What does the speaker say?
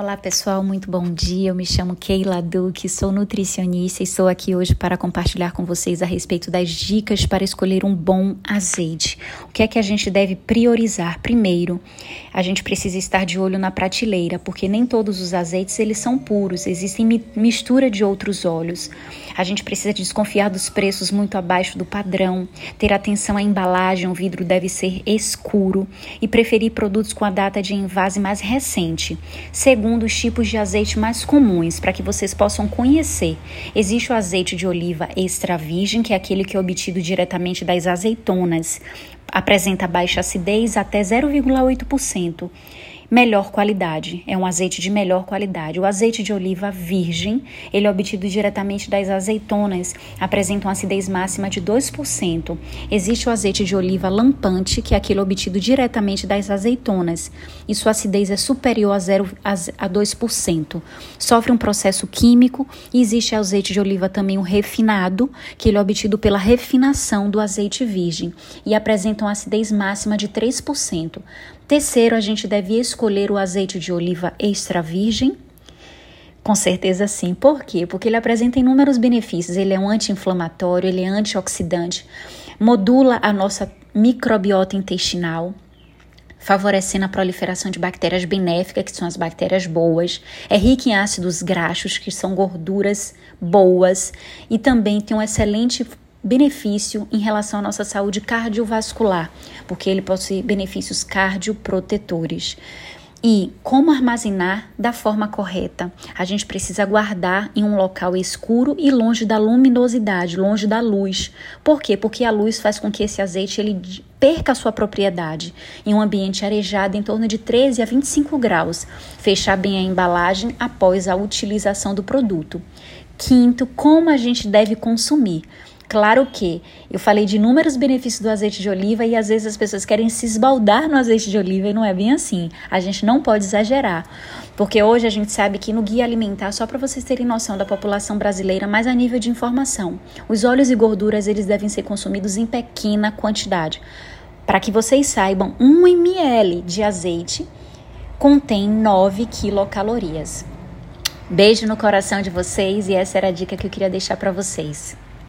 Olá pessoal, muito bom dia. Eu me chamo Keila Duque, sou nutricionista e estou aqui hoje para compartilhar com vocês a respeito das dicas para escolher um bom azeite. O que é que a gente deve priorizar? Primeiro, a gente precisa estar de olho na prateleira, porque nem todos os azeites eles são puros, existem mistura de outros óleos. A gente precisa desconfiar dos preços muito abaixo do padrão, ter atenção à embalagem, o vidro deve ser escuro e preferir produtos com a data de envase mais recente. Segundo, segundo os tipos de azeite mais comuns, para que vocês possam conhecer. Existe o azeite de oliva extra virgem, que é aquele que é obtido diretamente das azeitonas. Apresenta baixa acidez até 0,8% melhor qualidade, é um azeite de melhor qualidade. O azeite de oliva virgem, ele é obtido diretamente das azeitonas, apresenta uma acidez máxima de 2%. Existe o azeite de oliva lampante, que é aquele obtido diretamente das azeitonas, e sua acidez é superior a, 0, a 2%. Sofre um processo químico e existe o azeite de oliva também o refinado, que ele é obtido pela refinação do azeite virgem e apresenta uma acidez máxima de 3%. Terceiro, a gente deve escolher o azeite de oliva extra virgem. Com certeza sim. Por quê? Porque ele apresenta inúmeros benefícios. Ele é um anti-inflamatório, ele é antioxidante, modula a nossa microbiota intestinal, favorecendo a proliferação de bactérias benéficas, que são as bactérias boas, é rico em ácidos graxos, que são gorduras boas, e também tem um excelente benefício em relação à nossa saúde cardiovascular, porque ele possui benefícios cardioprotetores. E como armazenar da forma correta? A gente precisa guardar em um local escuro e longe da luminosidade, longe da luz. Por quê? Porque a luz faz com que esse azeite ele perca a sua propriedade. Em um ambiente arejado em torno de 13 a 25 graus. Fechar bem a embalagem após a utilização do produto. Quinto, como a gente deve consumir? Claro que eu falei de inúmeros benefícios do azeite de oliva e às vezes as pessoas querem se esbaldar no azeite de oliva e não é bem assim. A gente não pode exagerar, porque hoje a gente sabe que no guia alimentar, só para vocês terem noção da população brasileira, mas a nível de informação, os óleos e gorduras eles devem ser consumidos em pequena quantidade. Para que vocês saibam, 1 ml de azeite contém 9 quilocalorias. Beijo no coração de vocês e essa era a dica que eu queria deixar para vocês.